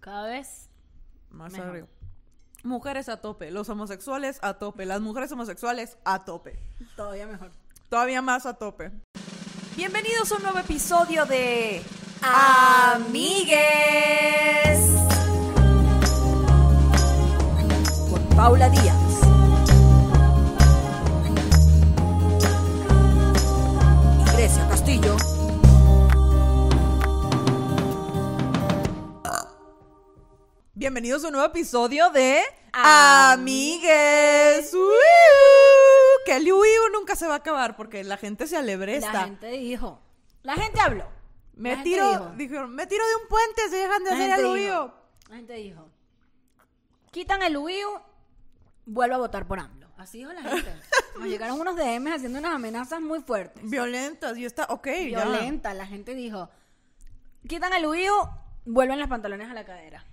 Cada vez Más Mejor. arriba. Mujeres a tope, los homosexuales a tope, las mujeres homosexuales a tope. todavía mejor. Todavía más a tope. Bienvenidos a un nuevo episodio de Amigues. con Paula Díaz. Bienvenidos a un nuevo episodio de Amigues. Que el uiu nunca se va a acabar porque la gente se alebresta. La gente dijo. La gente habló. Me La tiro, dijo. dijeron, me tiro de un puente si dejan de La hacer el uiu. La gente dijo. Quitan el UIU, vuelvo a votar por AMLO. Así dijo la gente. Nos llegaron unos DMs haciendo unas amenazas muy fuertes. Violentas y está, ok, ya. Violenta. La gente dijo. Quitan el UIU, vuelven los pantalones a la cadera.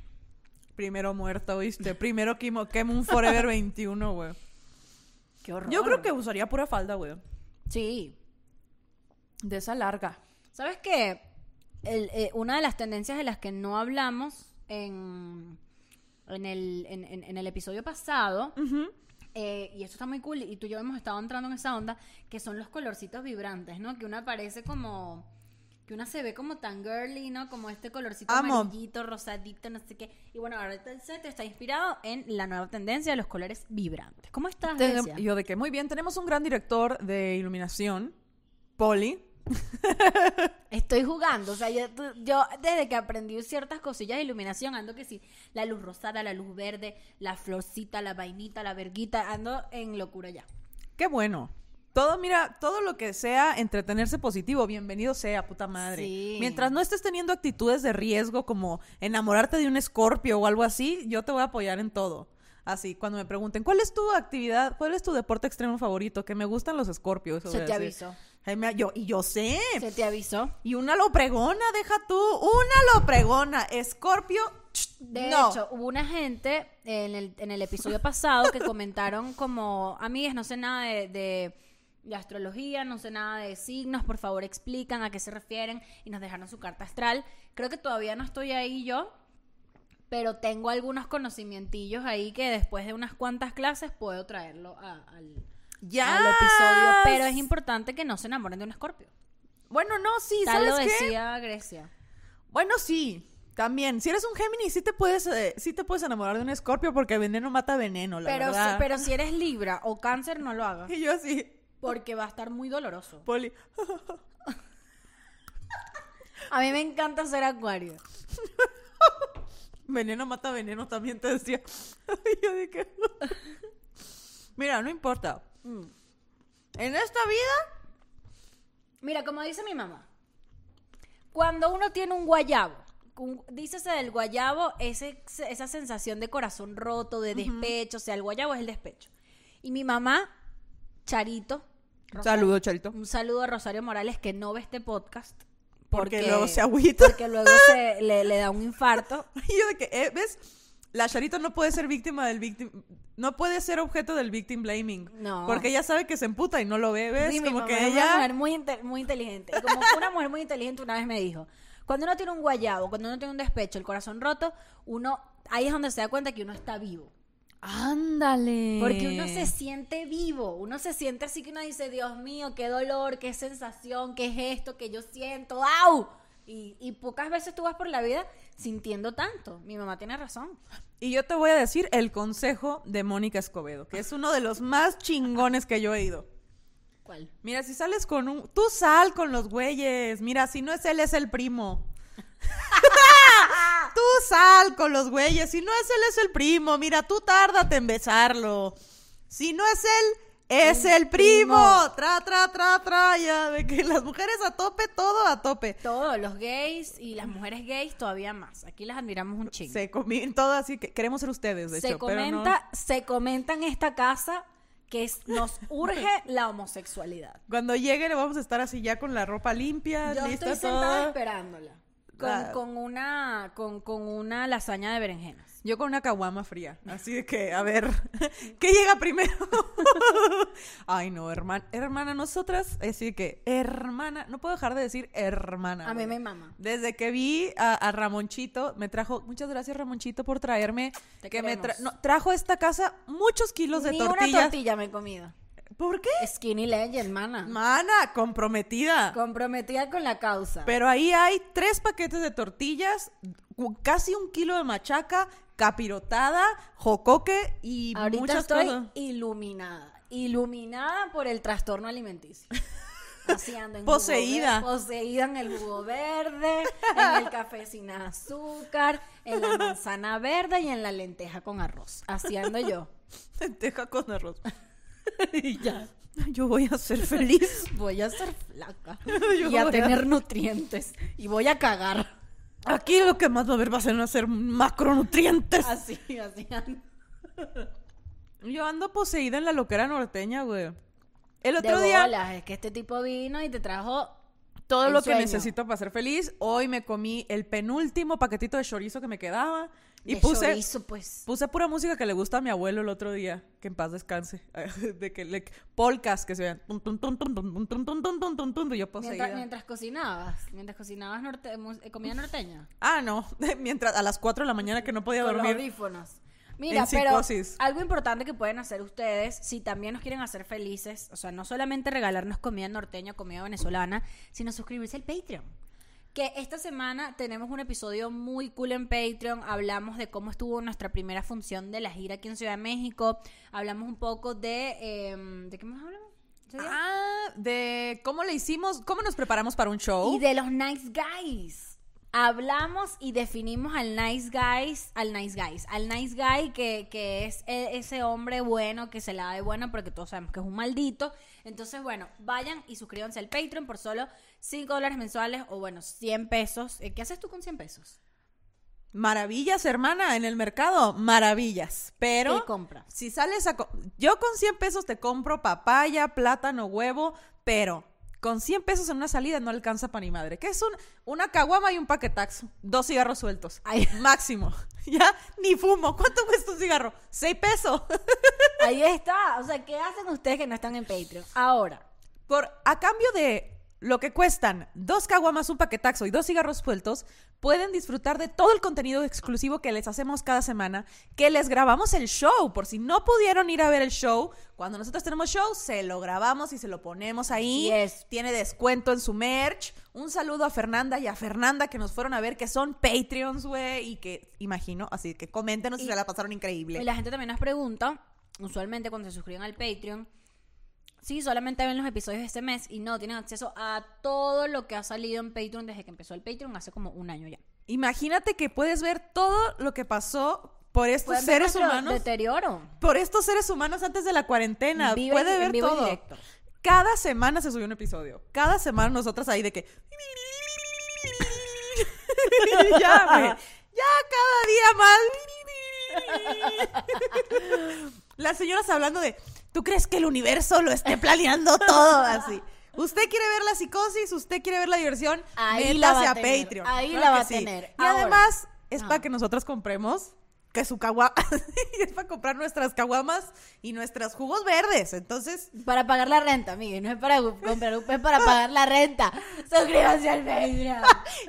Primero muerta, ¿oíste? Primero quemo un Forever 21, güey. Qué horror. Yo creo que usaría pura falda, güey. Sí. De esa larga. ¿Sabes qué? El, eh, una de las tendencias de las que no hablamos en, en, el, en, en- en el episodio pasado, eh, y esto está muy cool, y tú y yo hemos estado entrando en esa onda, que son los colorcitos vibrantes, ¿no? Que una parece como... Que una se ve como tan girly, ¿no? Como este colorcito Amo. amarillito, rosadito, no sé qué. Y bueno, ahora el set está inspirado en la nueva tendencia de los colores vibrantes. ¿Cómo estás, Te- Grecia? yo de que muy bien, tenemos un gran director de iluminación, Poli. Estoy jugando, o sea, yo, yo desde que aprendí ciertas cosillas de iluminación, ando que sí, la luz rosada, la luz verde, la florcita, la vainita, la verguita, ando en locura ya. Qué bueno. Todo, mira, todo lo que sea entretenerse positivo, bienvenido sea, puta madre. Sí. Mientras no estés teniendo actitudes de riesgo como enamorarte de un escorpio o algo así, yo te voy a apoyar en todo. Así, cuando me pregunten, ¿cuál es tu actividad, cuál es tu deporte extremo favorito? Que me gustan los escorpios. Se te avisó. Yo, y yo sé. Se te avisó. Y una lo pregona, deja tú. Una lo pregona. Escorpio, De no. hecho, hubo una gente en el, en el episodio pasado que comentaron como, amigas, no sé nada de, de- de astrología, no sé nada de signos, por favor explican a qué se refieren y nos dejaron su carta astral. Creo que todavía no estoy ahí yo, pero tengo algunos conocimientillos ahí que después de unas cuantas clases puedo traerlo a- al, al episodio. Pero es importante que no se enamoren de un escorpio. Bueno, no, sí, Tal ¿sabes lo qué? decía Grecia. Bueno, sí. También, si eres un Géminis, sí te puedes, eh, sí te puedes enamorar de un escorpio porque veneno mata veneno, la Pero, si- verdad. pero si eres Libra o Cáncer, no lo hagas. Y yo así, Porque va a estar muy doloroso. Poli. A mí me encanta ser acuario. Veneno mata veneno, también te decía. Yo dije. Mira, no importa. Mm. En esta vida, Mira, como dice mi mamá, cuando uno tiene un guayabo, un- dícese del guayabo, ese, esa sensación de corazón roto, de despecho, o sea, el guayabo es el despecho. Y mi mamá, Charito, Rosario- saludo, Charito. un saludo a Rosario Morales que no ve este podcast. Porque luego se agüita. Porque luego se, le, le da un infarto. Y yo de que, eh, ¿ves? La Charito no puede ser víctima del victim... No puede ser objeto del victim blaming. No. Porque ella sabe que se emputa y no lo ve, ¿ves? Sí, mi Como mamá que es una ella... mujer muy, inte- muy inteligente. Y como una mujer muy inteligente una vez me dijo, cuando uno tiene un guayabo, cuando uno tiene un despecho, el corazón roto, uno, ahí es donde se da cuenta que uno está vivo. Ándale. Porque uno se siente vivo, uno se siente así que uno dice, Dios mío, qué dolor, qué sensación, qué es esto que yo siento, ¡au! Y, y pocas veces tú vas por la vida sintiendo tanto. Mi mamá tiene razón. Y yo te voy a decir el consejo de Mónica Escobedo, que es uno de los más chingones que yo he ido. ¿Cuál? Mira, si sales con un... Tú sal con los güeyes. Mira, si no es él, es el primo. tú sal con los güeyes. Si no es él, es el primo. Mira, tú tárdate en besarlo. Si no es él, es el, primo. primo. Tra, tra, tra, tra. Ya, de que las mujeres a tope, todo a tope. Todos los gays y las mujeres gays todavía más. Aquí las admiramos un chingo. Se comen todo así que queremos ser ustedes, de se hecho. pero no- comenta, se comenta en esta casa que es- nos urge la homosexualidad. Cuando llegue le vamos a estar así ya con la ropa limpia, Yo lista estoy sentada toda. esperándola. Con, con una, con, con una lasaña de berenjenas. Yo con una caguama fría. Así de que, a ver, ¿qué llega primero? Ay, no, hermana, hermana, nosotras, así que, hermana, no puedo dejar de decir hermana. A mí me mama. Desde que vi a, a Ramonchito, me trajo, muchas gracias Ramonchito por traerme, Te que me tra- queremos. no, trajo a esta casa muchos kilos de Ni una tortillas. tortilla me he comido. ¿Por qué? Skinny Legend, mana. Mana, comprometida. Comprometida con la causa. Pero ahí hay tres paquetes de tortillas, casi un kilo de machaca, capirotada, jocoque y Ahorita muchas estoy cosas. iluminada. Iluminada por el trastorno alimenticio. Así ando en jugo Poseída. poseída en el jugo verde, en el café sin azúcar, en la manzana verde y en la lenteja con arroz. Así ando yo. Lenteja con arroz. y ya. Yo voy a ser feliz. Voy a ser flaca. Yo y a voy a- tener nutrientes. Y voy a cagar. Aquí lo que más va a haber va a ser hacer macronutrientes. Así, así. Yo ando poseída en la loquera norteña, güey. El De otro día, bolas, es que este tipo vino y te trajo todo lo que necesito para ser feliz. Hoy me comí el penúltimo paquetito de chorizo que me quedaba. Y de puse, chorizo, pues. puse pura música que le gusta a mi abuelo el otro día, que en paz descanse, de que le, polcas que se vean. yo mientras, mientras, cocinabas, mientras cocinabas norte, comida norteña. Ah, no, mientras a las 4 de la mañana que no podía Con dormir. Los audífonos. Mira, pero algo importante que pueden hacer ustedes, si también nos quieren hacer felices, o sea, no solamente regalarnos comida norteña, comida venezolana, sino suscribirse al Patreon. Que esta semana tenemos un episodio muy cool en Patreon. Hablamos de cómo estuvo nuestra primera función de la gira aquí en Ciudad de México. Hablamos un poco de. em, ¿De qué más hablamos? Ah, de cómo le hicimos, cómo nos preparamos para un show. Y de los nice guys. Hablamos y definimos al nice guys, al nice guys, al nice guy que, que es e- ese hombre bueno que se la da de bueno porque todos sabemos que es un maldito. Entonces, bueno, vayan y suscríbanse al Patreon por solo 5 dólares mensuales o bueno, 100 pesos. Eh, ¿Qué haces tú con 100 pesos? Maravillas, hermana, en el mercado, maravillas. Pero ¿Qué compras? si sales a... co- Yo con 100 pesos te compro papaya, plátano, huevo, pero con 100 pesos en una salida no alcanza para ni madre. Que es un, una caguama y un paquetax, dos cigarros sueltos, Ay. máximo. Ya, ni fumo. ¿Cuánto cuesta un cigarro? 6 pesos. Ahí está. O sea, ¿qué hacen ustedes que no están en Patreon? Ahora, Por, a cambio de lo que cuestan dos caguamas, un paquetaxo y dos cigarros sueltos, pueden disfrutar de todo el contenido exclusivo que les hacemos cada semana, que les grabamos el show. Por si no pudieron ir a ver el show, cuando nosotros tenemos show, se lo grabamos y se lo ponemos ahí. Así es. Tiene descuento en su merch. Un saludo a Fernanda y a Fernanda que nos fueron a ver, que son Patreons, güey, y que imagino, así que coméntenos si Y- se la pasaron increíble. Y la gente también nos pregunta, usualmente cuando se suscriben al Patreon, sí, solamente ven los episodios de este mes y no, tienen acceso a todo lo que ha salido en Patreon desde que empezó el Patreon hace como un año ya. Imagínate que puedes ver todo lo que pasó por estos seres humanos. deterioro. por estos seres humanos antes de la cuarentena. Vive Puede ver todo. directo. Cada semana se subió un episodio. Cada semana nosotras ahí de que. ya, güey. Ya cada día más. Las señoras hablando de. ¿Tú crees que el universo lo esté planeando todo así? Usted quiere ver la psicosis, usted quiere ver la diversión, Ahí la va a tener, Patreon. ahí Claro la va a sí. tener. Y Ahora. además es Ah. para que nosotras compremos que su caguama es para comprar nuestras caguamas y nuestros jugos verdes. Entonces, Para pagar la renta, Miguel, no es para comprar, es para pagar la renta. Suscríbanse al Patreon.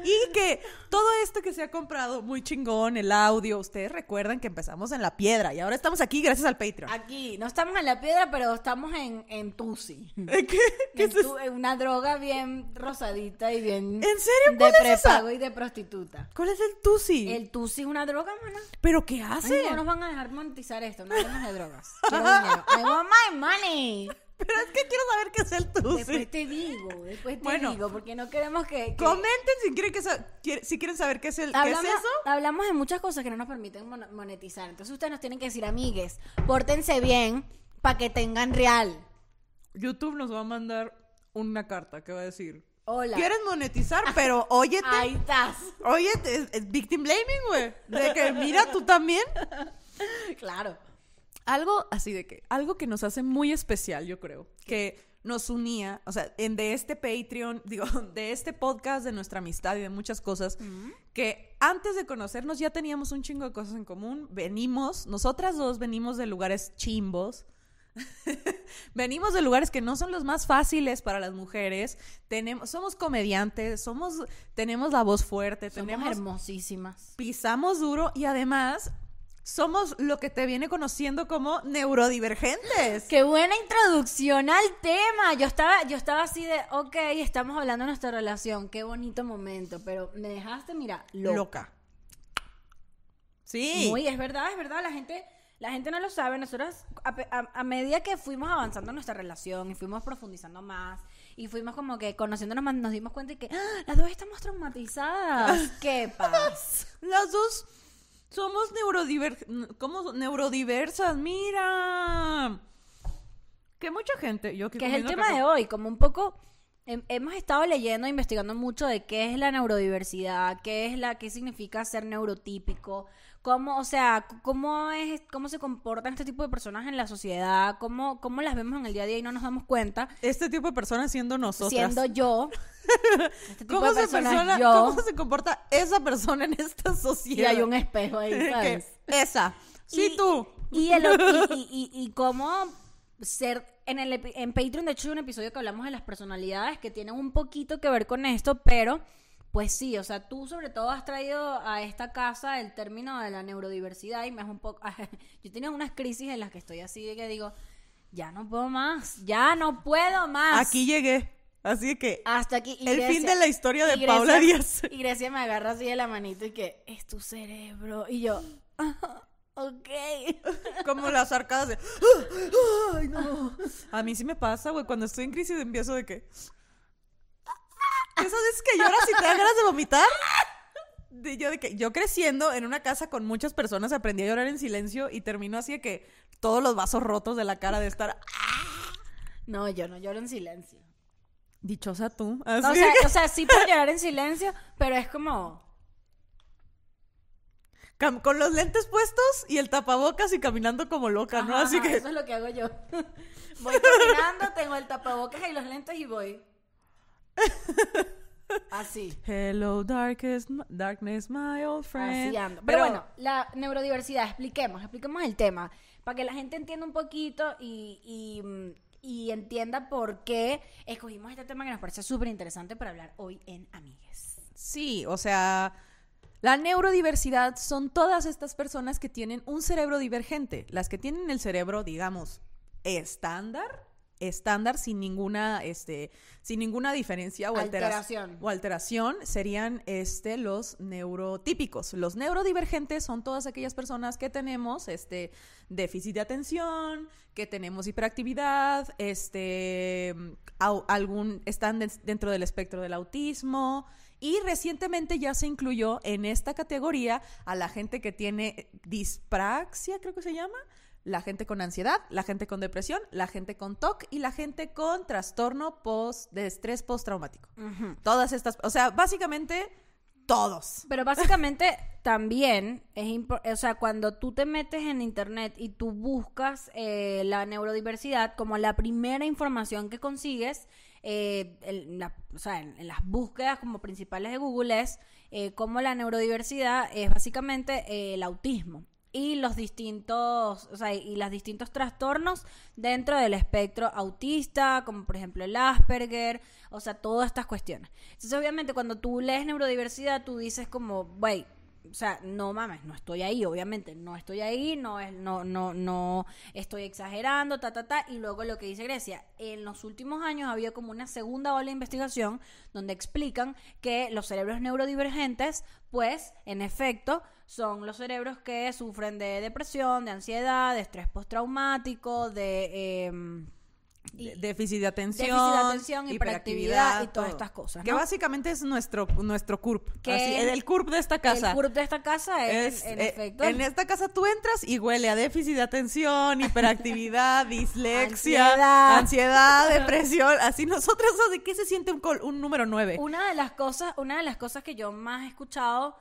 y que todo esto que se ha comprado, muy chingón, el audio, ustedes recuerdan que empezamos en la piedra y ahora estamos aquí gracias al Patreon. Aquí, no estamos en la piedra, pero estamos en, en Tusi. ¿Qué? ¿Qué En es tu- en una droga bien rosadita y bien ¿En serio? de ¿Cuál es esa? prepago y de prostituta. ¿Cuál es el tusi? El Tusi es una droga, mana. ¿Pero qué Ay, hace? no nos van a dejar monetizar esto, no hablemos de drogas. Quiero dinero. I want my money. Pero es que quiero saber qué es el tusi. Después te digo, después te Bueno. digo, porque no queremos que... que- Comenten si quieren, que si quieren saber qué es, el, qué Hablamos, es eso. hablamos de muchas cosas que no nos permiten mon- monetizar. Entonces ustedes nos tienen que decir, amigues, pórtense bien para que tengan real. YouTube nos va a mandar una carta que va a decir. Hola. Quieres monetizar, pero óyete. Ahí estás. Óyete, es, es victim blaming, güey. De que mira tú también. Claro. Algo así de que, algo que nos hace muy especial, yo creo. Que nos unía, o sea, en de este Patreon, digo, de este podcast, de nuestra amistad y de muchas cosas, que antes de conocernos ya teníamos un chingo de cosas en común. Venimos, nosotras dos venimos de lugares chimbos. Venimos de lugares que no son los más fáciles para las mujeres. Tenemos, somos comediantes, somos, tenemos la voz fuerte, Somos tenemos, hermosísimas. pisamos duro y además somos lo que te viene conociendo como neurodivergentes. Qué buena introducción al tema. Yo estaba, yo estaba así de, ok, estamos hablando de nuestra relación, qué bonito momento, pero me dejaste, mira, loca. Loca. Sí. Muy, es verdad, es verdad, la gente, la gente no lo sabe. Nosotros, a, pe- a- a medida que fuimos avanzando en nuestra relación y fuimos profundizando más y fuimos como que conociéndonos más, nos dimos cuenta de que ¡ah! las dos estamos traumatizadas. ¿Qué pasa? Las dos somos neurodiver ¿cómo? neurodiversas. Mira. Que mucha gente, yo que es el tema de hoy, como un poco hemos estado leyendo e investigando mucho de qué es la neurodiversidad, qué es la qué significa ser neurotípico, cómo, o sea, cómo es cómo se comportan este tipo de personas en la sociedad, cómo cómo las vemos en el día a día y no nos damos cuenta, Este tipo de personas siendo nosotras. siendo yo este tipo ¿Cómo de se, personas persona- yo ¿Cómo se comporta esa persona en esta y sociedad? hay un espejo ahí, esa. Sí, Y- tú. Y, el, y, y- y- y cómo ser. En, el, en Patreon, de hecho, hay un episodio que hablamos de las personalidades que tienen un poquito que ver con esto, pero pues sí, o sea, tú sobre todo has traído a esta casa el término de la neurodiversidad y me es un poco. Yo tenía unas crisis en las que estoy así de que digo, ya no puedo más, ya no puedo más. Aquí llegué. Así que Hasta aquí. Y el fin de la historia de y Paula Díaz. Y Grecia me agarra así de la manito y que es tu cerebro. Y yo, "Ajá, ok. Como las arcadas de. ¡Ay, no! A mí sí me pasa, güey. Cuando estoy en crisis empiezo de que. Esas veces que lloras y te dan ganas de vomitar. De yo, de que yo creciendo en una casa con muchas personas aprendí a llorar en silencio y termino así de que todos los vasos rotos de la cara de estar. No, yo no lloro en silencio. Dichosa tú. O sea, que- o sea, sí puedo llorar en silencio, pero es como. Con los lentes puestos y el tapabocas y caminando como loca, ¿no? ajá, Así que. Eso es lo que hago yo. Voy caminando, tengo el tapabocas y los lentes y voy. Así. Hello, darkest, darkness, my old friend. Así ando. Pero, bueno, la neurodiversidad, expliquemos, expliquemos el tema, para que la gente entienda un poquito y, y, y entienda por qué escogimos este tema que nos parece súper interesante para hablar hoy en Amigues. Sí, o sea, la neurodiversidad son todas estas personas que tienen un cerebro divergente, las que tienen el cerebro, digamos, estándar, estándar sin ninguna, este, sin ninguna diferencia o altera- Alteración. o alteración serían, este, los neurotípicos. Los neurodivergentes son todas aquellas personas que tenemos, este, déficit de atención, que tenemos hiperactividad, este, algún, están dentro del espectro del autismo. Y recientemente ya se incluyó en esta categoría a la gente que tiene dispraxia, creo que se llama, la gente con ansiedad, la gente con depresión, la gente con TOC y la gente con trastorno post de estrés postraumático. Todas estas, o sea, básicamente todos. Pero básicamente también es importante, o sea, cuando tú te metes en internet y tú buscas eh, la neurodiversidad, como la primera información que consigues, eh, en las búsquedas como principales de Google es eh, como la neurodiversidad es básicamente eh, el autismo y los distintos, o sea, y los distintos trastornos dentro del espectro autista, como por ejemplo el Asperger, o sea, todas estas cuestiones. Entonces, obviamente, cuando tú lees neurodiversidad, tú dices como, güey, o sea, no mames, no estoy ahí, obviamente, no estoy ahí, no es, no, no, no estoy exagerando, ta, ta, ta, y luego lo que dice Grecia, en los últimos años había como una segunda ola de investigación donde explican que los cerebros neurodivergentes, pues, en efecto, son los cerebros que sufren de depresión, de ansiedad, de estrés postraumático, de... em, Déficit de atención, Déficit de atención, hiperactividad y todas todo. estas cosas, Que básicamente es nuestro, nuestro CURP. Que Así, el, el CURP de esta casa. El CURP de esta casa es, Es, en eh, efecto... en esta casa tú entras y huele a déficit de atención, hiperactividad, dislexia, Ansiedad. ansiedad, depresión. Así nosotros, ¿de qué se siente un, col- un número 9? Una de las cosas, una de las cosas que yo más he escuchado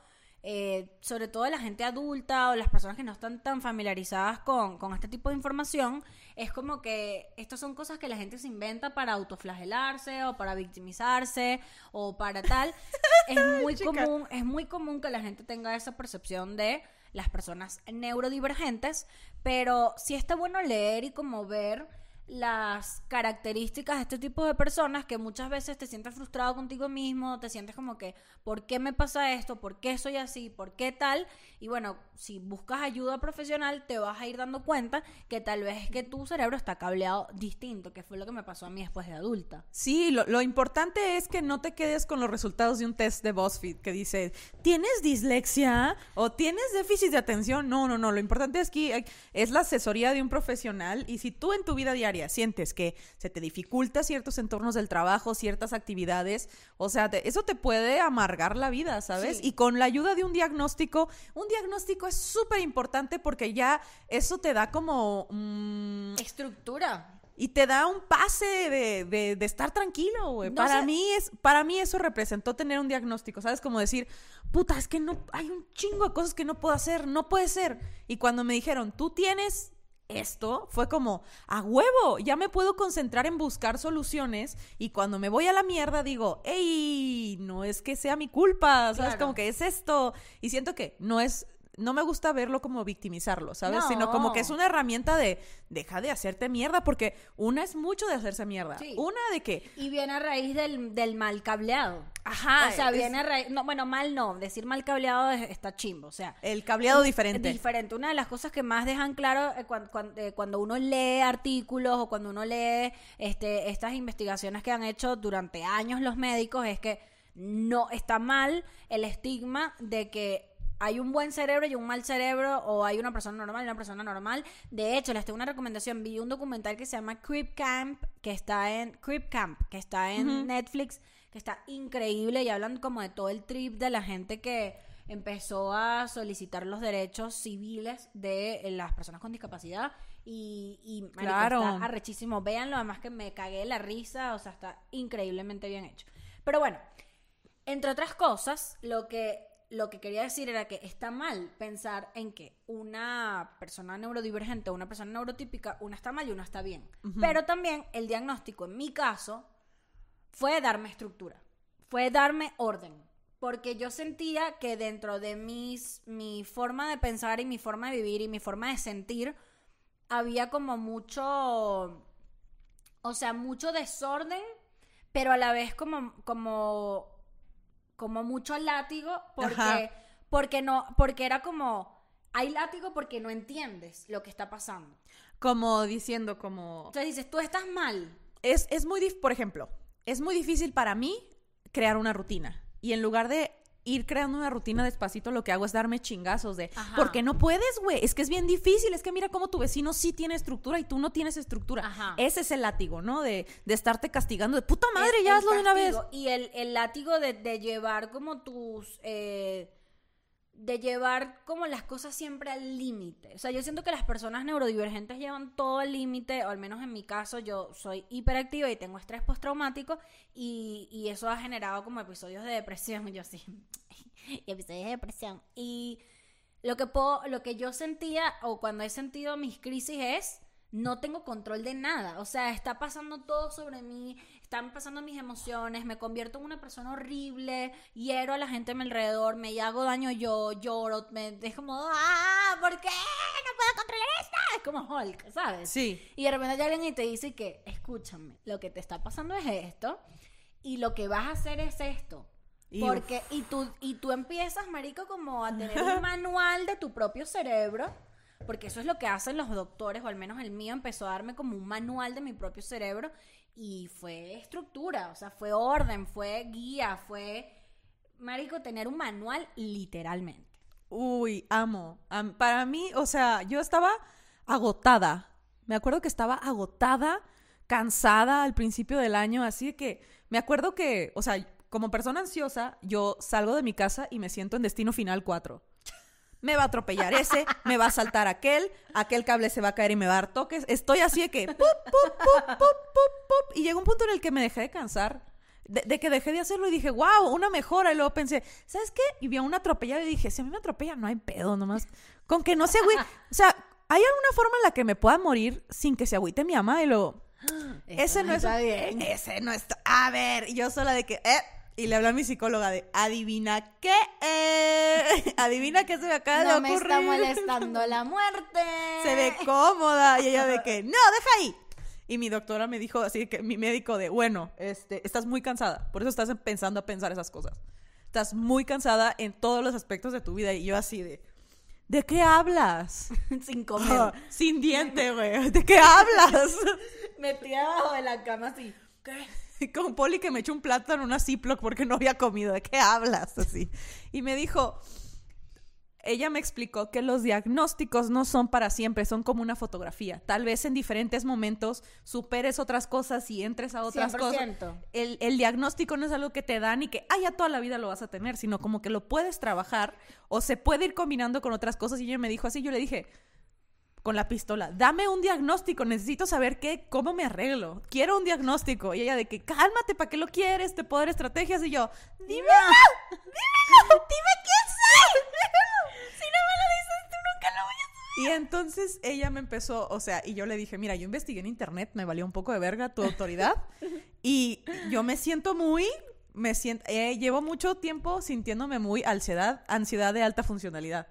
eh, sobre todo la gente adulta o las personas que no están tan familiarizadas con, con este tipo de información, es como que estas son cosas que la gente se inventa para autoflagelarse o para victimizarse o para tal. es muy común, es muy común que la gente tenga esa percepción de las personas neurodivergentes, pero sí está bueno leer y como ver las características de este tipo de personas que muchas veces te sientes frustrado contigo mismo, te sientes como que, ¿por qué me pasa esto? ¿Por qué soy así? ¿Por qué tal? Y bueno, si buscas ayuda profesional, te vas a ir dando cuenta que tal vez es que tu cerebro está cableado distinto, que fue lo que me pasó a mí después de adulta. Sí, lo, lo importante es que no te quedes con los resultados de un test de BuzzFeed que dice, ¿tienes dislexia o tienes déficit de atención? No, no, no, lo importante es que es la asesoría de un profesional y si tú en tu vida diaria sientes que se te dificulta ciertos entornos del trabajo, ciertas actividades, o sea, eso te puede amargar la vida, ¿sabes? Sí. Y con la ayuda de un diagnóstico, un diagnóstico es súper importante porque ya eso te da como... mm, Estructura. y te da un pase de, de- de estar tranquilo, güey. No para mí es, para mí eso representó tener un diagnóstico, ¿sabes? Como decir, puta, es que no, hay un chingo de cosas que no puedo hacer, no puede ser. Y cuando me dijeron, tú tienes esto, fue como, a huevo, ya me puedo concentrar en buscar soluciones. Y cuando me voy a la mierda, digo, hey, no es que sea mi culpa, ¿sabes? Claro. Como que es esto. Y siento que no es. No me gusta verlo como victimizarlo, ¿sabes? No. Sino como que es una herramienta de deja de hacerte mierda, porque una es mucho de hacerse mierda. Sí. Una de que, Y viene a raíz del, del mal cableado. ajá, o sea, es viene a raíz. No, bueno, mal no. Decir mal cableado es- está chimbo. O sea, el cableado diferente. Diferente. Una de las cosas que más dejan claro eh, cuan- cuan- eh, cuando, uno lee artículos o cuando uno lee este, estas investigaciones que han hecho durante años los médicos es que no está mal el estigma de que hay un buen cerebro y un mal cerebro o hay una persona normal y una persona normal. De hecho, les tengo una recomendación. Vi un documental que se llama Creep Camp, que está en Creep Camp, que está en Netflix, que está increíble y hablan como de todo el trip de la gente que empezó a solicitar los derechos civiles de eh, las personas con discapacidad y, y marico, Claro. está arrechísimo. Véanlo, además que me cagué la risa, o sea, está increíblemente bien hecho. Pero bueno, entre otras cosas, lo que, lo que quería decir era que está mal pensar en que una persona neurodivergente o una persona neurotípica, una está mal y una está bien. Pero también el diagnóstico, en mi caso, fue darme estructura, fue darme orden. Porque yo sentía que dentro de mis, mi forma de pensar y mi forma de vivir y mi forma de sentir, había como mucho, o sea, mucho desorden, pero a la vez como, como, como mucho látigo, porque, Ajá. porque no, porque era como, hay látigo porque no entiendes lo que está pasando. Como diciendo, como. Entonces dices, tú estás mal. Es, es muy difícil, por ejemplo, es muy difícil para mí crear una rutina. Y en lugar de ir creando una rutina despacito, lo que hago es darme chingazos de, Ajá. porque no puedes, güey? Es que es bien difícil, es que mira cómo tu vecino sí tiene estructura y tú no tienes estructura. Ajá. Ese es el látigo, ¿no? De, de estarte castigando, de puta madre, El- ya hazlo de una vez. Y el, el látigo de, de llevar como tus... eh, de llevar como las cosas siempre al límite. O sea, yo siento que las personas neurodivergentes llevan todo al límite, o al menos en mi caso, yo soy hiperactiva y tengo estrés postraumático, y, y eso ha generado como episodios de depresión, yo sí, episodios de depresión. Y lo que puedo, lo que yo sentía, o cuando he sentido mis crisis es no tengo control de nada. O sea, está pasando todo sobre mí, están pasando mis emociones, me convierto en una persona horrible, hiero a la gente a mi alrededor, me hago daño yo, lloro, me es como, ¡ah! ¿Por qué? No puedo controlar esto. Es como Hulk, ¿sabes? Sí. Y de repente alguien y te dice que, escúchame, lo que te está pasando es esto, y lo que vas a hacer es esto. Y Porque, y tú, y tú empiezas, marico, como a tener un manual de tu propio cerebro, porque eso es lo que hacen los doctores, o al menos el mío empezó a darme como un manual de mi propio cerebro, y fue estructura, o sea, fue orden, fue guía, fue, marico, tener un manual literalmente. Uy, amo. Am- para mí, o sea, yo estaba agotada. Me acuerdo que estaba agotada, cansada al principio del año, así que me acuerdo que, o sea, como persona ansiosa, yo salgo de mi casa y me siento en Destino Final 4. Me va a atropellar ese, me va a saltar aquel, aquel cable se va a caer y me va a dar toques. Estoy así de que, pup, pup, pup, pup, pup, pup, y llega un punto en el que me dejé de cansar. de, de que dejé de hacerlo y dije, wow, una mejora. Y luego pensé, ¿sabes qué? Y vi a una atropellada y dije, si a mí me atropella, no hay pedo nomás. Con que no se güey. O sea, ¿hay alguna forma en la que me pueda morir sin que se agüite mi mamá? Y luego, ese no es. está bien. Ese no está. A ver, y yo sola de que, eh. Y le hablé a mi psicóloga de, adivina qué, eh. adivina qué se me acaba No de me ocurrir. está molestando la muerte. Se ve cómoda. Y ella de que, no, deja ahí. Y mi doctora me dijo así que mi médico de, bueno, este, estás muy cansada. Por eso estás pensando a pensar esas cosas. Estás muy cansada en todos los aspectos de tu vida. Y yo así de, ¿de qué hablas? Sin comer. Sin diente, güey. ¿De qué hablas? Metida abajo de la cama así. ¿Qué? Con Poli que me echó un plátano en una Ziploc porque no había comido. ¿De qué hablas? Así. Y me dijo, ella me explicó que los diagnósticos no son para siempre, son como una fotografía. Tal vez en diferentes momentos superes otras cosas y entres a otras cosas. 100%. El, el diagnóstico no es algo que te dan y que, ah, ya toda la vida lo vas a tener, sino como que lo puedes trabajar o se puede ir combinando con otras cosas. Y ella me dijo así, yo le dije, con la pistola, dame un diagnóstico, necesito saber qué, cómo me arreglo, quiero un diagnóstico. Y ella de que, cálmate, ¿para qué lo quieres? Te puedo dar estrategias. Y yo, dime, dímelo, dime quién soy. si no me lo dices tú, nunca lo voy a saber. Y entonces ella me empezó, o sea, y yo le dije, mira, yo investigué en internet, me valió un poco de verga tu autoridad. y yo me siento muy, me siento, eh, llevo mucho tiempo sintiéndome muy ansiedad, ansiedad de alta funcionalidad.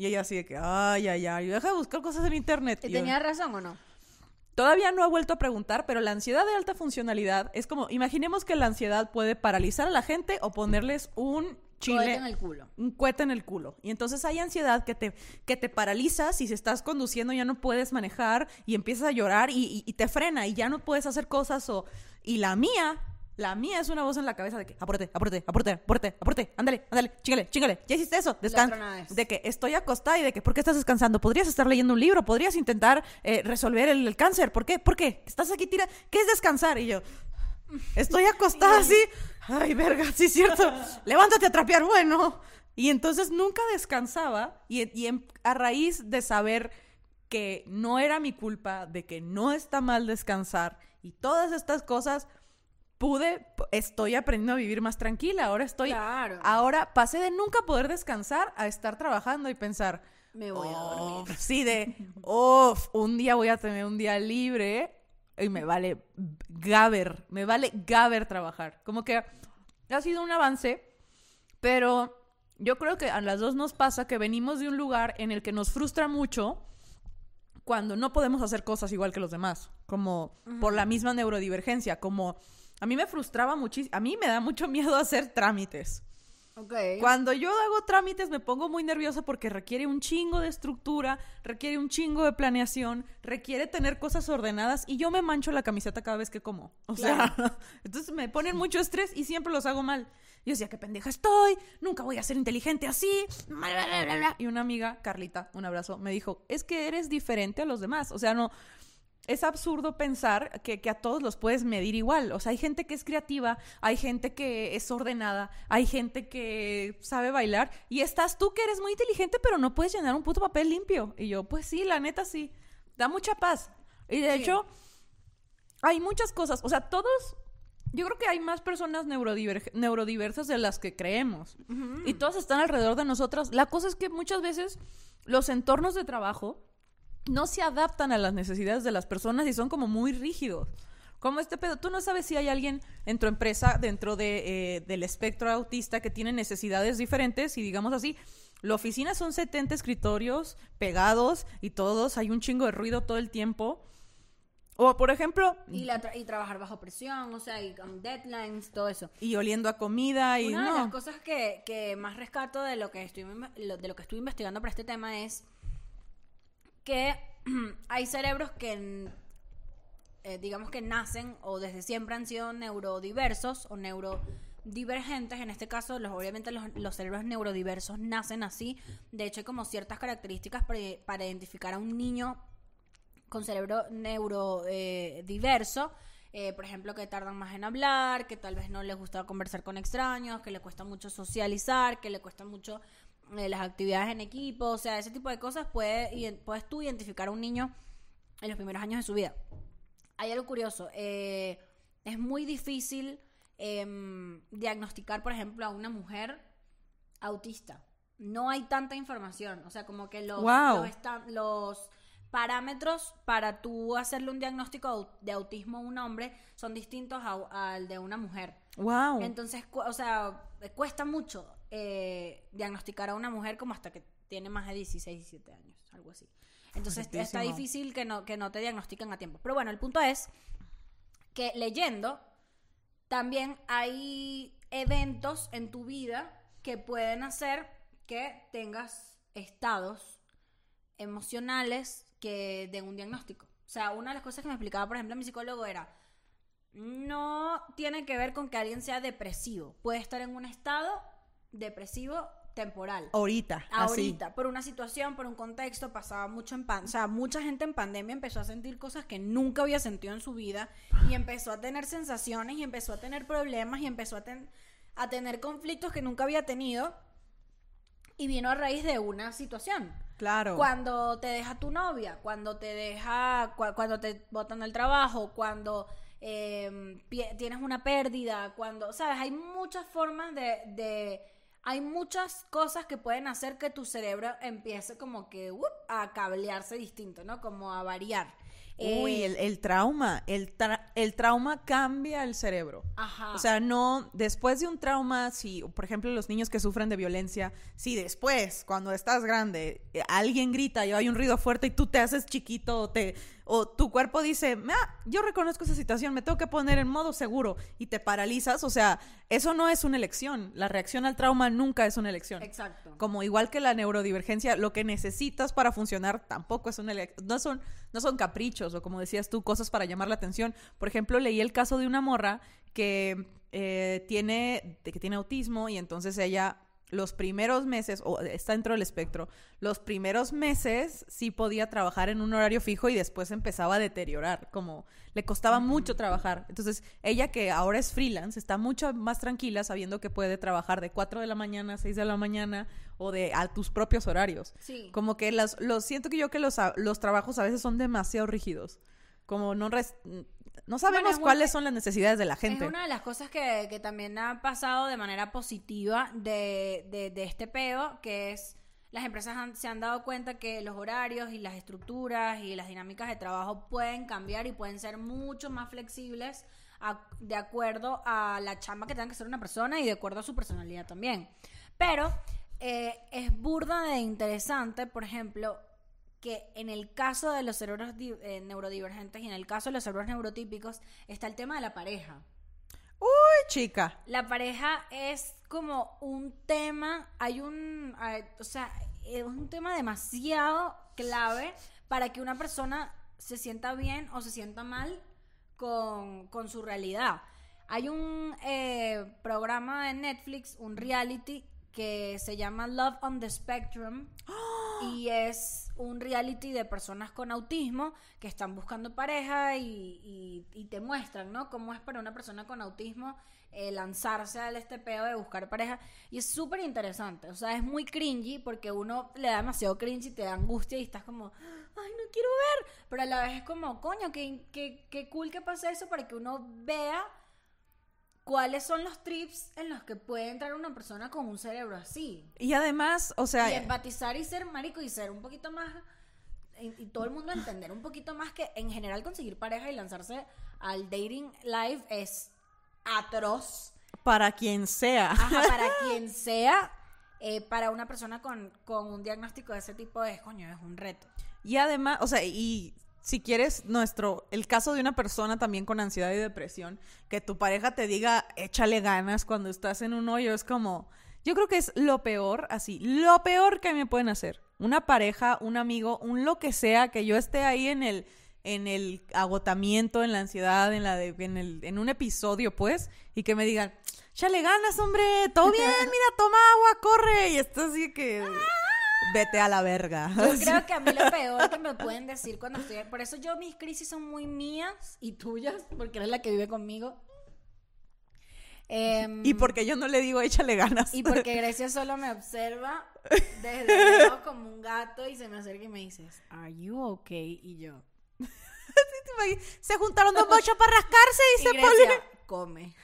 Y ella así de que, ay, ay, ay, deja de buscar cosas en internet. ¿Y yo, tenía razón o no? Todavía no ha vuelto a preguntar, pero la ansiedad de alta funcionalidad es como, imaginemos que la ansiedad puede paralizar a la gente o ponerles un chile Cohete en el culo. un cohete en el culo. Y entonces hay ansiedad que te, que te paralizas y si estás conduciendo ya no puedes manejar y empiezas a llorar y, y- y te frena y ya no puedes hacer cosas o... Y la mía, la mía es una voz en la cabeza de que apúrate, apúrate, apúrate, apúrate, apúrate, ándale, ándale, chingale, chingale, ya hiciste eso, descansa. De que estoy acostada y de que, ¿por qué estás descansando? Podrías estar leyendo un libro, podrías intentar eh, resolver el, el cáncer, ¿por qué? ¿Por qué? Estás aquí tira, ¿qué es descansar? Y yo, Estoy acostada así. Ay, verga, sí es cierto. Levántate a trapear, bueno. Y entonces nunca descansaba y, y en- a raíz de saber que no era mi culpa, de que no está mal descansar y todas estas cosas, pude, estoy aprendiendo a vivir más tranquila. Ahora estoy, Claro. ahora pasé de nunca poder descansar a estar trabajando y pensar, Me voy a dormir. "Uf", sí, de, uff, un día voy a tener un día libre y me vale gaber, me vale gaber trabajar. Como que ha sido un avance, pero yo creo que a las dos nos pasa que venimos de un lugar en el que nos frustra mucho cuando no podemos hacer cosas igual que los demás, como por la misma neurodivergencia, como a mí me frustraba muchísimo, a mí me da mucho miedo hacer trámites. Ok. Cuando yo hago trámites me pongo muy nerviosa porque requiere un chingo de estructura, requiere un chingo de planeación, requiere tener cosas ordenadas y yo me mancho la camiseta cada vez que como. O sea, entonces me ponen mucho estrés y siempre los hago mal. Yo decía, qué pendeja estoy, nunca voy a ser inteligente así. bla, bla, bla, bla, bla. Y una amiga, Carlita, un abrazo, me dijo, es que eres diferente a los demás. O sea, no, es absurdo pensar que, que a todos los puedes medir igual. O sea, hay gente que es creativa, hay gente que es ordenada, hay gente que sabe bailar y estás tú que eres muy inteligente pero no puedes llenar un puto papel limpio. Y yo, pues sí, la neta sí. Da mucha paz. Y de Sí. hecho, hay muchas cosas. O sea, todos... Yo creo que hay más personas neurodiver- neurodiversas de las que creemos. Y todas están alrededor de nosotras. La cosa es que muchas veces los entornos de trabajo no se adaptan a las necesidades de las personas y son como muy rígidos. Como este pedo, tú no sabes si hay alguien en tu empresa dentro de, eh, del espectro autista que tiene necesidades diferentes y digamos así, la oficina son 70 escritorios pegados y todos, hay un chingo de ruido todo el tiempo. O por ejemplo, Y, la tra- y trabajar bajo presión, o sea, y con deadlines, todo eso. y oliendo a comida y Una de no. las cosas que, que más rescato de lo que estoy de lo que estuve investigando para este tema es que hay cerebros que eh, digamos que nacen o desde siempre han sido neurodiversos o neurodivergentes. En este caso, los, obviamente los, los cerebros neurodiversos nacen así. De hecho, hay como ciertas características para, para identificar a un niño con cerebro neurodiverso. Eh, por ejemplo, que tardan más en hablar, que tal vez no les gusta conversar con extraños, que le cuesta mucho socializar, que le cuesta mucho eh, las actividades en equipo. O sea, ese tipo de cosas puede, puedes tú identificar a un niño en los primeros años de su vida. Hay algo curioso. eh, es muy difícil em, diagnosticar, por ejemplo, a una mujer autista. No hay tanta información. O sea, como que los, Wow. los, los parámetros para tú hacerle un diagnóstico de autismo a un hombre son distintos al de una mujer. Wow. Entonces, o sea, eh, cuesta mucho eh, diagnosticar a una mujer como hasta que tiene más de 16, 17 años, algo así. Entonces está difícil que no, que no te diagnostiquen a tiempo. Pero bueno, el punto es que leyendo, también hay eventos en tu vida que pueden hacer que tengas estados emocionales que den un diagnóstico. O sea, una de las cosas que me explicaba, por ejemplo, mi psicólogo era, no tiene que ver con que alguien sea depresivo. Puede estar en un estado depresivo temporal. Ahorita. así. Ahorita, por una situación, por un contexto, pasaba mucho en pan, o sea, mucha gente en pandemia empezó a sentir cosas que nunca había sentido en su vida y empezó a tener sensaciones y empezó a tener problemas y empezó a, ten- a tener conflictos que nunca había tenido y vino a raíz de una situación. Claro. Cuando te deja tu novia, cuando te deja, cua- cuando te botan del trabajo, cuando eh, tienes una pérdida, cuando, sabes, hay muchas formas de, de- hay muchas cosas que pueden hacer que tu cerebro empiece como que ¡up! a cablearse distinto, ¿no? Como a variar. Uy, Eh, el, el trauma. El, tra- el trauma cambia el cerebro. Ajá. O sea, no, después de un trauma, si, por ejemplo, los niños que sufren de violencia, si después, cuando estás grande, eh, alguien grita y hay un ruido fuerte y tú te haces chiquito te, o tu cuerpo dice, ah, yo reconozco esa situación, me tengo que poner en modo seguro y te paralizas, o sea, eso no es una elección. La reacción al trauma nunca es una elección. Exacto. Como igual que la neurodivergencia, lo que necesitas para funcionar tampoco es una ele- no son no son caprichos o como decías tú, cosas para llamar la atención. Por ejemplo, leí el caso de una morra que eh, tiene que tiene autismo y entonces ella los primeros meses o está dentro del espectro, los primeros meses sí podía trabajar en un horario fijo y después empezaba a deteriorar, como le costaba mucho trabajar. Entonces, ella que ahora es freelance está mucho más tranquila sabiendo que puede trabajar de 4 de la mañana a 6 de la mañana o de a tus propios horarios. Sí. Como que las, los siento que yo que los, los trabajos a veces son demasiado rígidos. Como no res- no sabemos cuáles son las necesidades de la gente. Es una de las cosas que, que también ha pasado de manera positiva de, de- de este peo, que es las empresas han- se han dado cuenta que los horarios y las estructuras y las dinámicas de trabajo pueden cambiar y pueden ser mucho más flexibles a- de acuerdo a la chamba que tenga que hacer una persona y de acuerdo a su personalidad también. Pero eh, es burda de interesante, por ejemplo, que en el caso de los cerebros eh, neurodivergentes y en el caso de los cerebros neurotípicos está el tema de la pareja. Uy, chica. La pareja es como un tema, hay un, hay- o sea, es un tema demasiado clave para que una persona se sienta bien o se sienta mal con, con su realidad. Hay un eh, programa de Netflix, un reality que se llama Love on the Spectrum y es un reality de personas con autismo que están buscando pareja y, y- y te muestran, ¿no? Cómo es para una persona con autismo eh, lanzarse al este pedo de buscar pareja y es súper interesante, o sea, es muy cringy porque uno le da demasiado cringe y te da angustia y estás como, ay, no quiero ver, pero a la vez es como, coño, qué, qué, qué cool que pase eso para que uno vea cuáles son los trips en los que puede entrar una persona con un cerebro así. Y además, o sea, Y empatizar y ser marico y ser un poquito más. Y, y todo el mundo entender un poquito más que en general conseguir pareja y lanzarse al dating live es atroz. para quien sea. Ajá, para quien sea, eh, para una persona con, con un diagnóstico de ese tipo es, coño, es un reto. Y además, o sea, y si quieres nuestro, el caso de una persona también con ansiedad y depresión, que tu pareja te diga, échale ganas cuando estás en un hoyo, es como, yo creo que es lo peor, así, lo peor que me pueden hacer. Una pareja, un amigo, un lo que sea, que yo esté ahí en el, en el agotamiento, en la ansiedad, en la de, en el, en un episodio, pues, y que me digan, échale ganas, hombre, todo bien, mira, toma agua, corre, y esto así que vete a la verga. Yo creo que a mí lo peor que me pueden decir cuando estoy... Por eso yo mis crisis son muy mías y tuyas, porque eres la que vive conmigo. Em, Y porque yo no le digo échale ganas. Y porque Grecia solo me observa desde lejos como un gato y se me acerca y me dices, ¿Are you okay? Y yo. se juntaron dos bochos para rascarse, Y dice Grecia, Poli. come.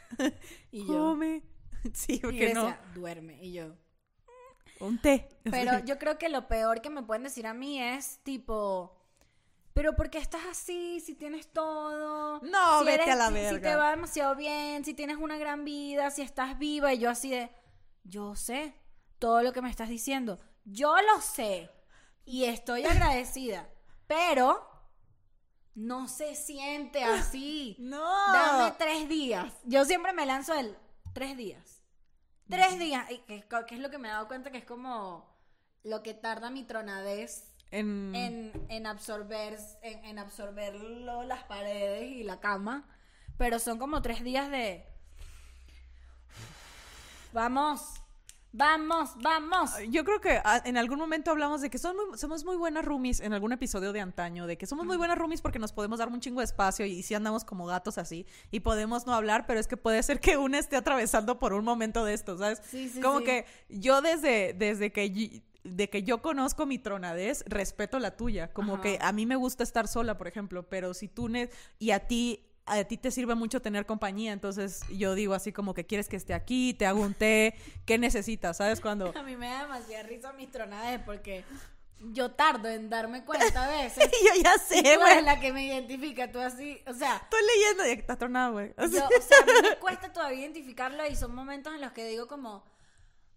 Y yo, Come. Sí, y porque no. Grecia, duerme. Y yo, Un té. Pero yo creo que lo peor que me pueden decir a mí es tipo, pero ¿por qué estás así? Si tienes todo. No, si vete a la si- Si verga. te va demasiado bien, si tienes una gran vida, si estás viva. Y yo así de, yo sé todo lo que me estás diciendo. Yo lo sé. Y estoy agradecida. Pero no se siente así. No. Dame tres días. Yo siempre me lanzo el tres días. Tres días. Y que, que es lo que me he dado cuenta que es como lo que tarda mi tronadez En... en, en absorber en, en absorberlo las paredes y la cama. Pero son como tres días de vamos, vamos, vamos. Yo creo que ah, en algún momento hablamos de que son muy- somos muy buenas roomies en algún episodio de antaño, de que somos muy buenas roomies porque nos podemos dar un chingo de espacio y si andamos como gatos así y podemos no hablar, pero es que puede ser que una esté atravesando por un momento de esto, ¿sabes? Sí, sí, como sí. que yo desde, desde que de que yo conozco mi tronadez, respeto la tuya. Como Ajá. que a mí me gusta estar sola, por ejemplo, pero si tú ne- y a ti a ti te sirve mucho tener compañía, entonces yo digo así como que quieres que esté aquí, te hago un té, ¿qué necesitas? ¿Sabes? Cuando A mí me da demasiada risa mis tronadez porque yo tardo en darme cuenta a veces. yo ya sé, Y tú güey. eres la que me identifica, tú así, o sea, Estoy leyendo y está tronado, güey. O sea, a mí me cuesta todavía identificarlo y son momentos en los que digo como,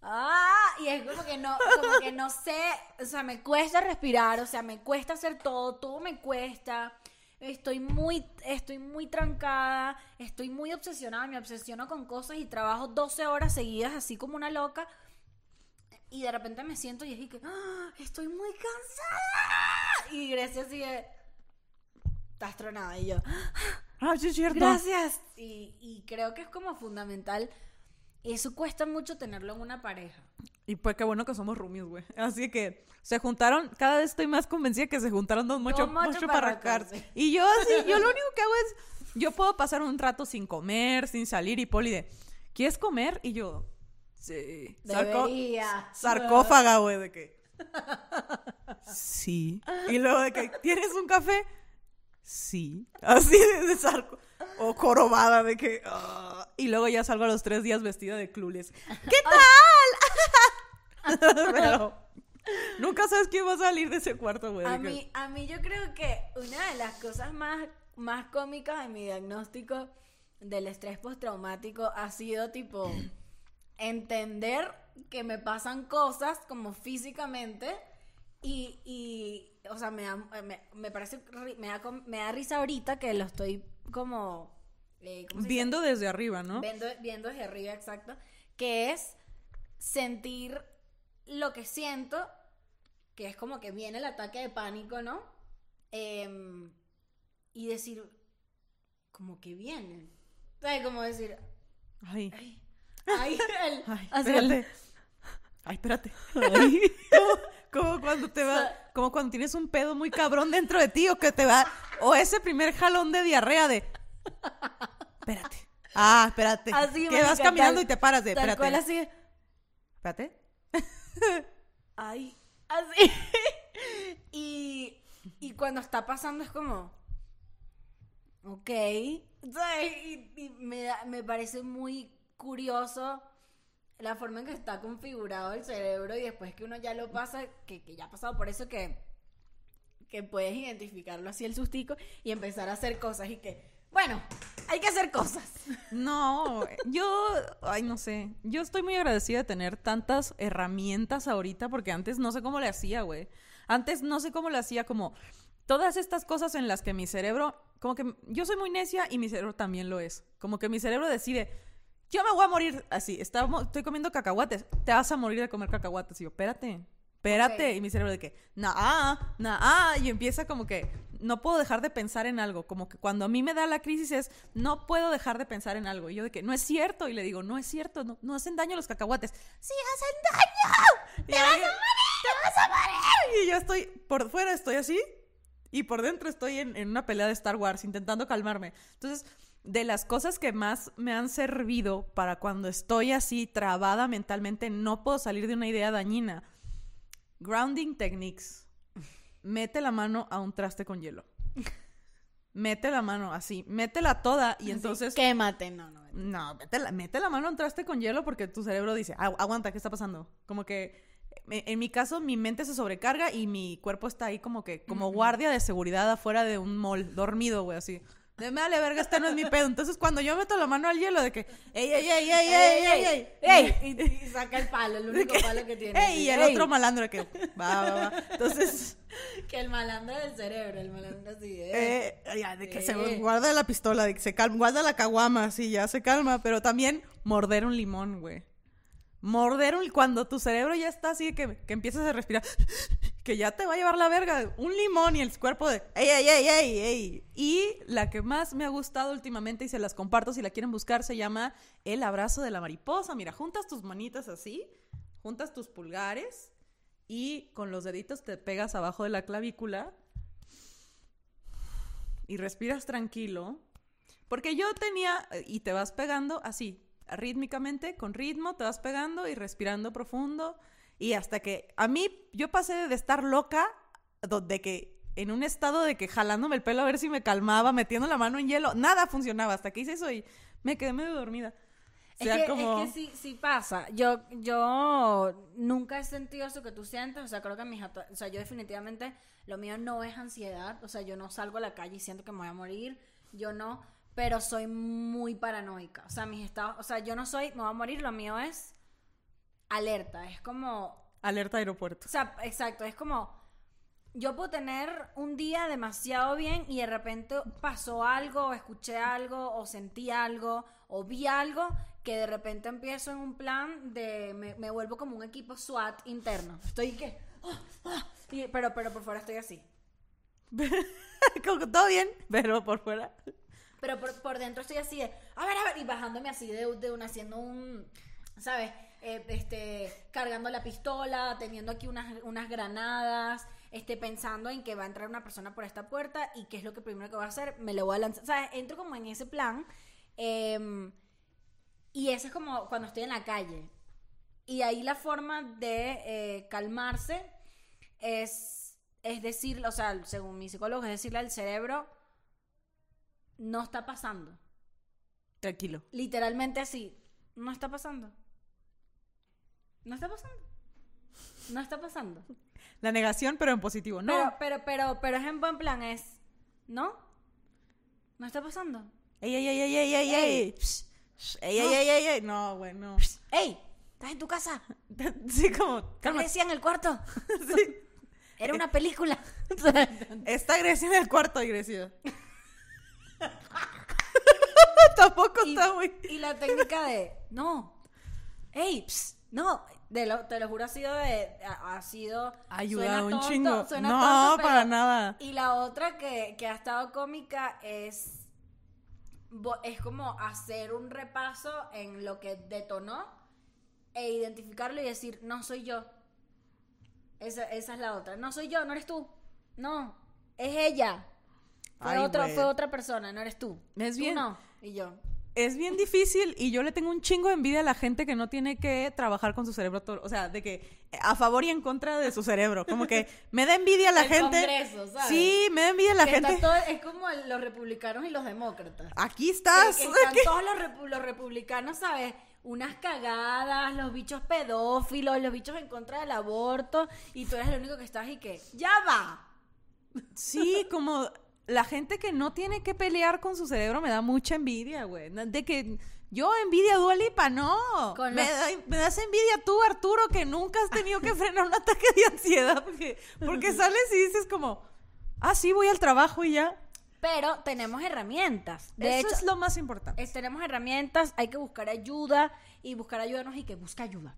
ah, y es como que no, como que no sé, o sea, me cuesta respirar, o sea, me cuesta hacer todo, todo me cuesta. Estoy muy, estoy muy trancada, estoy muy obsesionada, me obsesiono con cosas y trabajo 12 horas seguidas así como una loca. Y de repente me siento y es que, "Ah, estoy muy cansada. Y Grecia sigue, estás tronada. Y yo, Ah, sí es cierto. Gracias. Y, y creo que es como fundamental. Eso cuesta mucho tenerlo en una pareja. Y pues qué bueno que somos roomies, güey. Así que se juntaron, cada vez estoy más convencida que se juntaron dos mucho, mucho arrancar. sí. Y yo así, yo lo único que hago es, yo puedo pasar un rato sin comer, sin salir y Poli de, ¿quieres comer? Y yo, sí. Sarco- Debería. sarcófaga, güey, de que. Sí. Y luego de que, ¿tienes un café? Sí. Así de, de sarco. O jorobada de que. ah. Y luego ya salgo a los tres días vestida de clules. ¿Qué tal? Pero nunca sabes quién va a salir de ese cuarto, güey. A mí, a mí yo creo que una de las cosas más, más cómicas de mi diagnóstico del estrés postraumático ha sido tipo entender que me pasan cosas como físicamente y, y o sea, me da, me, me parece, me da, me da risa ahorita que lo estoy como... eh. Viendo desde arriba, ¿no? Viendo, viendo desde arriba, exacto. Que es sentir lo que siento, que es como que viene el ataque de pánico, ¿no? Em, y decir, como que viene. ¿Sabes? Como decir, Ay. ay, ay, el- Ay, así el- espérate. Ay, espérate. como, como cuando te va, como cuando tienes un pedo muy cabrón dentro de ti o que te va, o ese primer jalón de diarrea de, espérate. Ah, espérate. así, que vas caminando tal- y te paras de, Tal espérate. cual así, Espérate. Ay, así. y, y cuando está pasando es como, ok. Y, me, me parece muy curioso la forma en que está configurado el cerebro y después que uno ya lo pasa, que, que ya ha pasado por eso que, que puedes identificarlo así el sustico y empezar a hacer cosas y que, bueno, hay que hacer cosas. No, yo, ay, no sé. Yo estoy muy agradecida de tener tantas herramientas ahorita porque antes no sé cómo le hacía, güey. Antes no sé cómo le hacía como todas estas cosas en las que mi cerebro, como que yo soy muy necia y mi cerebro también lo es. Como que mi cerebro decide, yo me voy a morir así, estamos- estoy comiendo cacahuates, te vas a morir de comer cacahuates. Y yo, espérate, espérate. Ok. Y mi cerebro de que, nah, nah, y empieza como que no puedo dejar de pensar en algo. Como que cuando a mí me da la crisis es, no puedo dejar de pensar en algo. Y yo de que, no es cierto. Y le digo, no es cierto, no, no hacen daño los cacahuates. ¡Sí hacen daño! ¡Te vas a morir! ¡Te vas a morir! Y yo estoy, por fuera estoy así, y por dentro estoy en, en una pelea de Star Wars, intentando calmarme. Entonces, de las cosas que más me han servido para cuando estoy así trabada mentalmente, no puedo salir de una idea dañina. Grounding techniques. Mete la mano a un traste con hielo. mete la mano así, métela toda y entonces... Quémate, no, no. No, mete la, mete la mano en un traste con hielo porque tu cerebro dice, "Agu- aguanta, ¿qué está pasando? Como que, en, en mi caso, mi mente se sobrecarga y mi cuerpo está ahí como que, como guardia de seguridad afuera de un mall, dormido, güey, así. De me vale verga, este no es mi pedo. Entonces, cuando yo meto la mano al hielo, de que, ey, ey, ey, ey, ey, ey, ey, ¡Ey! Y, y saca el palo, el único palo que tiene. ey, y el Ey. otro malandro de que, va, va, va. Entonces, Que el malandro del cerebro, el malandro así de... eh, ya, de que se Eh. guarda la pistola, de que se calma, guarda la caguama, así, ya se calma. Pero también morder un limón, güey. Morder un... Cuando tu cerebro ya está así, que, que empiezas a respirar, que ya te va a llevar la verga. Un limón y el cuerpo de... ¡Ey, ey, ey, ey, ey! Y la que más me ha gustado últimamente, y se las comparto si la quieren buscar, se llama El abrazo de la mariposa. Mira, juntas tus manitas así, juntas tus pulgares y con los deditos te pegas abajo de la clavícula y respiras tranquilo. Porque yo tenía, y te vas pegando así, rítmicamente, con ritmo, te vas pegando y respirando profundo. Y hasta que a mí, yo pasé de estar loca, do- de que en un estado de que jalándome el pelo a ver si me calmaba, metiendo la mano en hielo, nada funcionaba. Hasta que hice eso y me quedé medio dormida. O Es sea, que, como... es que sí, sí pasa. Yo, yo nunca he sentido eso que tú sientes. O sea, creo que mis O sea, yo definitivamente lo mío no es ansiedad. O sea, yo no salgo a la calle y siento que me voy a morir. Yo no. Pero soy muy paranoica. O sea, mis estados. O sea, yo no soy. Me voy a morir. Lo mío es alerta. Es como. Alerta aeropuerto. O sea, exacto, es como yo puedo tener un día demasiado bien y de repente pasó algo, o escuché algo, o sentí algo, o vi algo, que de repente empiezo en un plan de me, me vuelvo como un equipo SWAT interno. Estoy que ah, ah, y- pero pero por fuera estoy así. Todo bien, pero por fuera. Pero por, por dentro estoy así de, a ver, a ver, y bajándome así de, de haciendo un, ¿sabes? Eh, este, cargando la pistola, teniendo aquí unas, unas granadas, este, pensando en que va a entrar una persona por esta puerta y qué es lo que primero que voy a hacer, me lo voy a lanzar, ¿sabes? Entro como en ese plan. em, y eso es como cuando estoy en la calle. Y ahí la forma de eh, calmarse es, es decir, o sea, según mi psicólogo, es decirle al cerebro, no está pasando. Tranquilo. Literalmente así, no está pasando. No está pasando. No está pasando. La negación, pero en positivo. No. Pero, pero, pero, pero es en buen plan, es, ¿no? No está pasando. Ey, ey, ey, ey, ey, ey, ey. Ey, ey, ey, ey, ey. No, güey, no. ¡Ey! ¿Estás en tu casa? Sí, como, ¿Qué calma. decía en el cuarto? Sí. Era una película. Está Grecia en el cuarto, Grecia. Tampoco y, está muy... y la técnica de, no, ¡Ey! ps, no, de lo- te lo juro, ha sido de, ha, ha sido... Un tonto, chingo. suena No, tonto, para pero- nada. Y la otra que, que ha estado cómica es. Es como hacer un repaso en lo que detonó e identificarlo y decir, no soy yo. Esa, esa es la otra. No soy yo, no eres tú. No, es ella. Fue, Ay, otro, fue otra persona, no eres tú. Es Tú bien. no. Y yo. Es bien difícil y yo le tengo un chingo de envidia a la gente que no tiene que trabajar con su cerebro todo, o sea, de que a favor y en contra de su cerebro, como que me da envidia la El gente. Congreso, ¿sabes? Sí, me da envidia la Que gente. todo- es como los republicanos y los demócratas. Aquí Que- estás. que están todos los, repu- los republicanos, ¿sabes? Unas cagadas, los bichos pedófilos, los bichos en contra del aborto, y tú eres el único que estás y que, ¡ya va! Sí, como la gente que no tiene que pelear con su cerebro me da mucha envidia, güey. De que yo envidia a Dua Lipa, no. Me, da- me das envidia tú, Arturo, que nunca has tenido que frenar un ataque de ansiedad. Porque, porque sales y dices como, ah, sí, voy al trabajo y ya. Pero tenemos herramientas. De Eso hecho, es lo más importante. es- tenemos herramientas, hay que buscar ayuda, y buscar ayuda no es y que busca ayuda.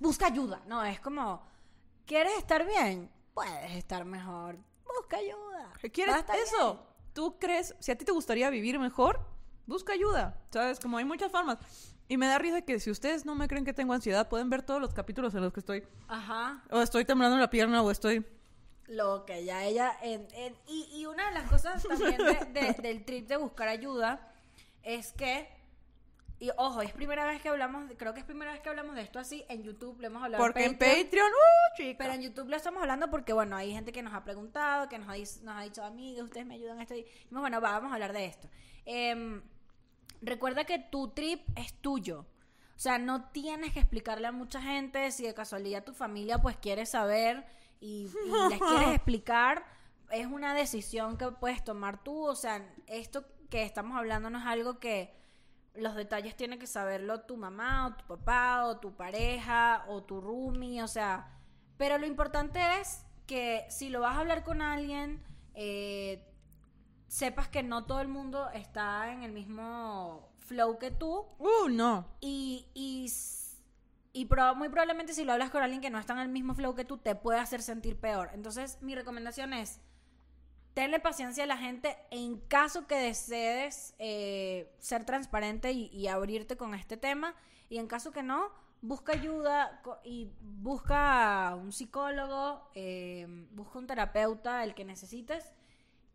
Busca ayuda. No, es como, ¿quieres estar bien? Puedes estar mejor. Busca ayuda. ¿Quieres Va a estar eso? bien. ¿Tú crees, si a ti te gustaría vivir mejor, busca ayuda? ¿Sabes? Como hay muchas formas. Y me da risa que si ustedes no me creen que tengo ansiedad, pueden ver todos los capítulos en los que estoy. Ajá. O estoy temblando la pierna o estoy... Lo que ya ella. en- en- y, y una de las cosas también de- de- del trip de buscar ayuda es que Y ojo, es primera vez que hablamos, creo que es primera vez que hablamos de esto así en YouTube, lo hemos hablado Porque en Patreon. Patreon, uh, chica. Pero en YouTube lo estamos hablando porque, bueno, hay gente que nos ha preguntado, que nos ha, dis- nos ha dicho, amigas, ustedes me ayudan a esto. Y dijimos, bueno, va, vamos a hablar de esto. Em, recuerda que tu trip es tuyo. O sea, no tienes que explicarle a mucha gente si de casualidad tu familia pues quiere saber y, y les quieres explicar. Es una decisión que puedes tomar tú. O sea, esto que estamos hablando no es algo que los detalles tiene que saberlo tu mamá o tu papá o tu pareja o tu roomie, o sea, pero lo importante es que si lo vas a hablar con alguien, eh, sepas que no todo el mundo está en el mismo flow que tú Uh, no. y, y, y muy probablemente si lo hablas con alguien que no está en el mismo flow que tú, te puede hacer sentir peor. Entonces, mi recomendación es, tenle paciencia a la gente en caso que desees eh, ser transparente y, y abrirte con este tema. Y en caso que no, busca ayuda y busca un psicólogo, eh, busca un terapeuta, el que necesites.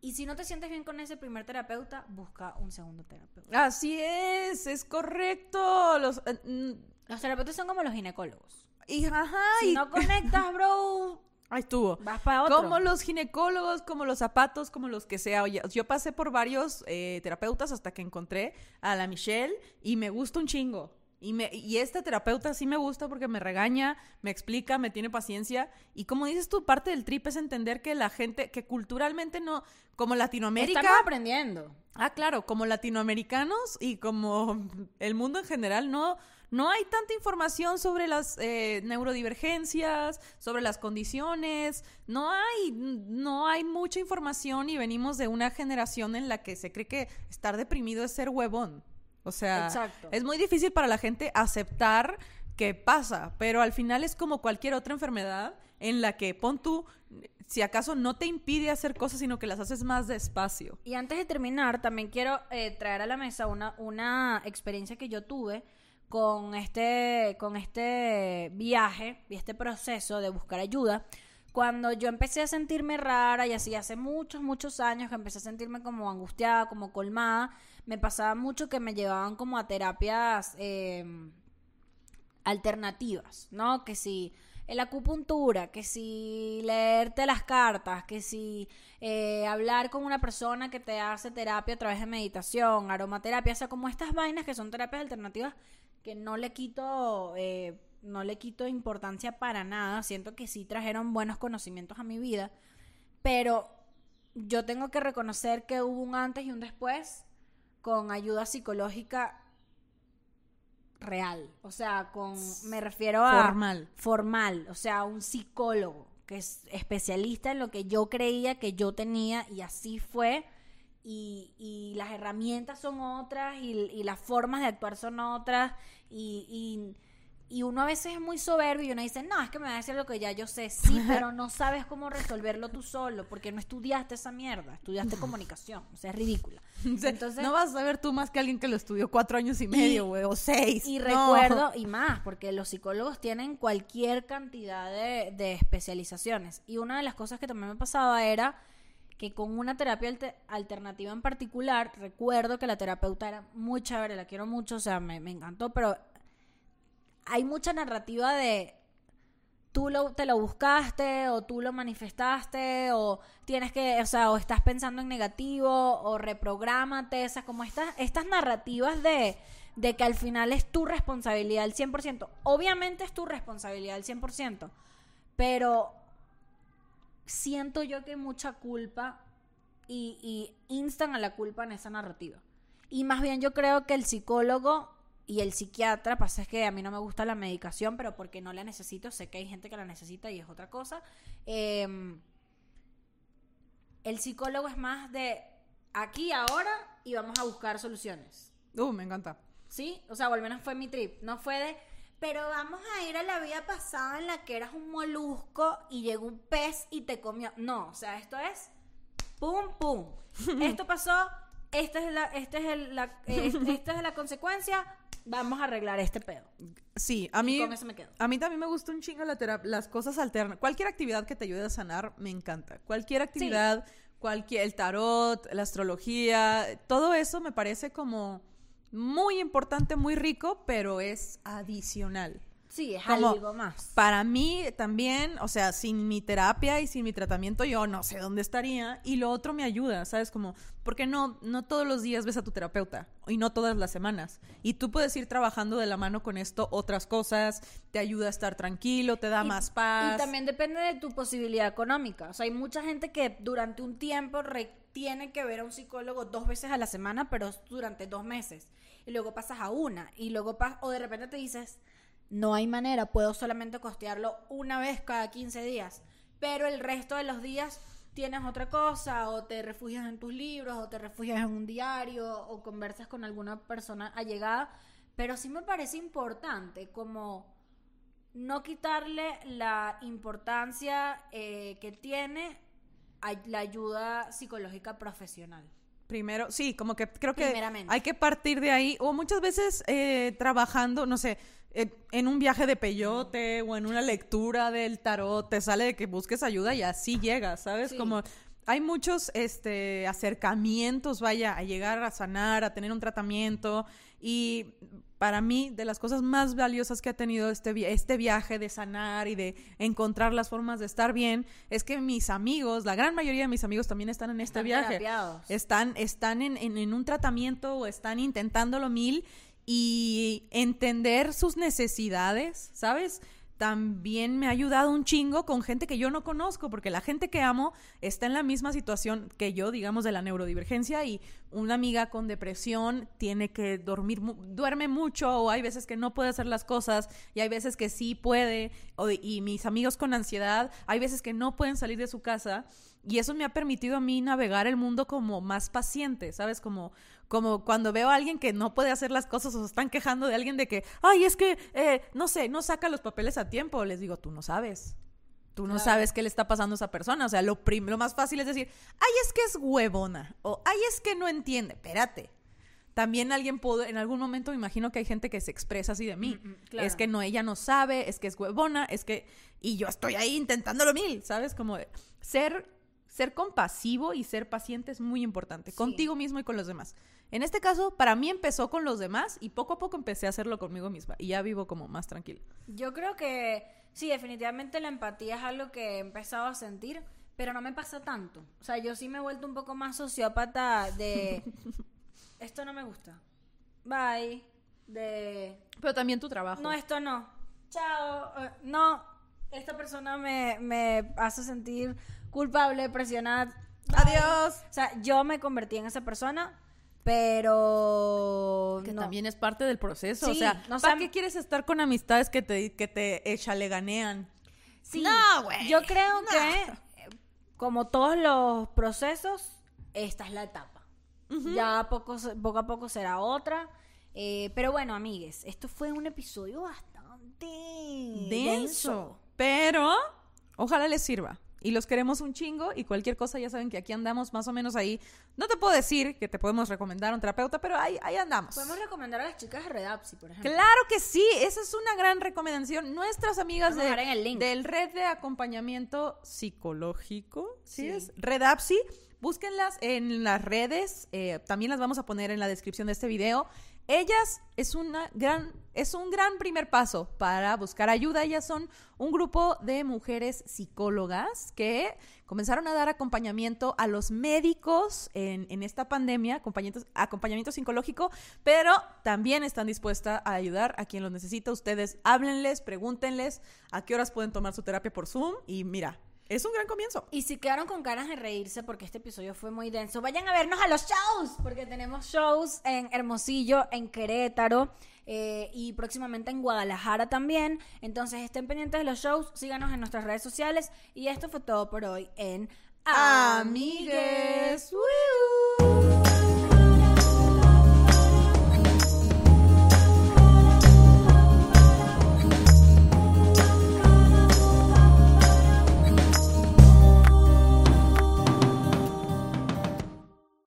Y si no te sientes bien con ese primer terapeuta, busca un segundo terapeuta. Así es, es correcto. Los, eh, mm, Los terapeutas son como los ginecólogos. y ajá, Si y- no conectas, bro, ahí estuvo. vas para otro. Como los ginecólogos, como los zapatos, como los que sea. Oye, yo pasé por varios eh, terapeutas hasta que encontré a la Michelle y me gusta un chingo. Y, me, y esta terapeuta sí me gusta porque me regaña, me explica, me tiene paciencia. Y como dices tú, parte del trip es entender que la gente, que culturalmente no, como Latinoamérica... Estamos aprendiendo. Ah, claro, como latinoamericanos y como el mundo en general, no, no hay tanta información sobre las eh, neurodivergencias, sobre las condiciones, no hay, no hay mucha información y venimos de una generación en la que se cree que estar deprimido es ser huevón. O sea, Exacto. es muy difícil para la gente aceptar que pasa, pero al final es como cualquier otra enfermedad en la que pon tú, si acaso no te impide hacer cosas, sino que las haces más despacio. Y antes de terminar, también quiero eh, traer a la mesa una, una experiencia que yo tuve con este, con este viaje y este proceso de buscar ayuda. Cuando yo empecé a sentirme rara y así hace muchos, muchos años que empecé a sentirme como angustiada, como colmada, me pasaba mucho que me llevaban como a terapias eh, alternativas, ¿no? Que si la acupuntura, que si leerte las cartas, que si eh, hablar con una persona que te hace terapia a través de meditación, aromaterapia, o sea, como estas vainas que son terapias alternativas que no le quito, eh, no le quito importancia para nada, siento que sí trajeron buenos conocimientos a mi vida, pero yo tengo que reconocer que hubo un antes y un después con ayuda psicológica real. O sea, con me refiero a Formal. formal, o sea, un psicólogo que es especialista en lo que yo creía que yo tenía y así fue. Y, y las herramientas son otras y, y las formas de actuar son otras y, y, y uno a veces es muy soberbio y uno dice, no, es que me va a decir lo que ya yo sé, sí, pero no sabes cómo resolverlo tú solo porque no estudiaste esa mierda, estudiaste comunicación, o sea, es ridícula. Entonces, no vas a saber tú más que alguien que lo estudió cuatro años y medio, güey, o seis. y No. recuerdo, y más, porque los psicólogos tienen cualquier cantidad de, de especializaciones. Y una de las cosas que también me pasaba era que con una terapia alte- alternativa en particular, recuerdo que la terapeuta era muy chévere, la quiero mucho, o sea, me, me encantó, pero hay mucha narrativa de tú lo, te lo buscaste o tú lo manifestaste o tienes que, o sea, o estás pensando en negativo o reprográmate, sea, como estas, estas narrativas de, de que al final es tu responsabilidad al 100%. Obviamente es tu responsabilidad al 100%, pero siento yo que hay mucha culpa y, y instan a la culpa en esa narrativa. Y más bien yo creo que el psicólogo y el psiquiatra, pasa es que a mí no me gusta la medicación, pero porque no la necesito, sé que hay gente que la necesita y es otra cosa. Eh, el psicólogo es más de aquí, ahora y vamos a buscar soluciones. Uh, me encanta. ¿Sí? O sea, o al menos fue mi trip. No fue de, pero vamos a ir a la vida pasada en la que eras un molusco y llegó un pez y te comió. No, o sea, esto es pum, pum. Esto pasó, esta es la, esta es el- la, eh, esta es la consecuencia, vamos a arreglar este pedo. Sí, a mí, con eso me quedo. a mí también me gusta un chingo la terap- las cosas alternas. Cualquier actividad que te ayude a sanar, me encanta. Cualquier actividad, cualquier, el tarot, la astrología, todo eso me parece como, muy importante, muy rico, pero es adicional. Sí, es Como- algo más. Para mí también, o sea, sin mi terapia y sin mi tratamiento yo no sé dónde estaría y lo otro me ayuda, ¿sabes? Como, porque no, no todos los días ves a tu terapeuta y no todas las semanas. Y tú puedes ir trabajando de la mano con esto otras cosas, te ayuda a estar tranquilo, te da Y- más paz. Y también depende de tu posibilidad económica. O sea, hay mucha gente que durante un tiempo re- tiene que ver a un psicólogo dos veces a la semana, pero durante dos meses. Y luego pasas a una. Y luego o de repente te dices, no hay manera, puedo solamente costearlo una vez cada 15 días. Pero el resto de los días tienes otra cosa, o te refugias en tus libros, o te refugias en un diario, o conversas con alguna persona allegada. Pero sí me parece importante como no quitarle la importancia eh, que tiene la ayuda psicológica profesional. Primero, sí, como que creo que hay que partir de ahí. O muchas veces eh, trabajando, no sé, eh, en un viaje de peyote o en una lectura del tarot, te sale de que busques ayuda y así llegas, ¿sabes? Sí. Como hay muchos este, acercamientos, vaya, a llegar a sanar, a tener un tratamiento. Y para mí, de las cosas más valiosas que ha tenido este, vi- este viaje de sanar y de encontrar las formas de estar bien, es que mis amigos, la gran mayoría de mis amigos también están en este Están viaje. terapiados. Están, están en, en- en un tratamiento o están intentándolo mil y entender sus necesidades, ¿sabes? También me ha ayudado un chingo con gente que yo no conozco, porque la gente que amo está en la misma situación que yo, digamos, de la neurodivergencia y una amiga con depresión tiene que dormir, duerme mucho o hay veces que no puede hacer las cosas y hay veces que sí puede, o y mis amigos con ansiedad, hay veces que no pueden salir de su casa y eso me ha permitido a mí navegar el mundo como más paciente, ¿sabes? Como, como cuando veo a alguien que no puede hacer las cosas o se están quejando de alguien de que, ay, es que, eh, no sé, no saca los papeles a tiempo. Les digo, tú no sabes. Tú no Claro. sabes qué le está pasando a esa persona. O sea, lo, lo más fácil es decir, ay, es que es huevona. O ay, es que no entiende. Espérate. También alguien pudo, en algún momento me imagino que hay gente que se expresa así de mí. Mm, mm, claro. Es que no, ella no sabe, es que es huevona, es que... Y yo estoy ahí intentándolo mil, ¿sabes? Como ser, ser compasivo y ser paciente es muy importante, Sí. contigo mismo y con los demás. En este caso, para mí empezó con los demás y poco a poco empecé a hacerlo conmigo misma. Y ya vivo como más tranquila. Yo creo que sí, definitivamente la empatía es algo que he empezado a sentir, pero no me pasa tanto. O sea, yo sí me he vuelto un poco más sociópata de esto no me gusta. Bye. De Pero también tu trabajo. no, esto no. Chao. Eh, no, esta persona me, me hace sentir culpable, presionada. Bye. Adiós. O sea, yo me convertí en esa persona, pero Que no. también es parte del proceso. o Sí, sea, no ¿para qué quieres estar con amistades que te, que te echaleganean? Sí, No, güey. yo creo No. que, como todos los procesos, esta es la etapa. Ya poco, poco a poco será otra. Eh, pero bueno, amigues, esto fue un episodio bastante denso. Pero ojalá les sirva. Y los queremos un chingo y cualquier cosa ya saben que aquí andamos más o menos ahí. No te puedo decir que te podemos recomendar un terapeuta, pero ahí, ahí andamos. Podemos recomendar a las chicas de Redapsi, por ejemplo. Claro que sí, esa es una gran recomendación. Nuestras amigas a de, el link. del Red de Acompañamiento Psicológico, ¿sí, Sí. es? Redapsi, búsquenlas en las redes, eh, también las vamos a poner en la descripción de este video. Ellas es, una gran, es un gran primer paso para buscar ayuda. Ellas son un grupo de mujeres psicólogas que comenzaron a dar acompañamiento a los médicos en, en esta pandemia, acompañamiento, acompañamiento psicológico, pero también están dispuestas a ayudar a quien lo necesita. Ustedes háblenles, pregúntenles a qué horas pueden tomar su terapia por Zoom y mira, es un gran comienzo. Y si quedaron con ganas de reírse porque este episodio fue muy denso, vayan a vernos a los shows, porque tenemos shows en Hermosillo, en Querétaro eh, y próximamente en Guadalajara también. Entonces estén pendientes de los shows, síganos en nuestras redes sociales y esto fue todo por hoy en Amigues. Woo.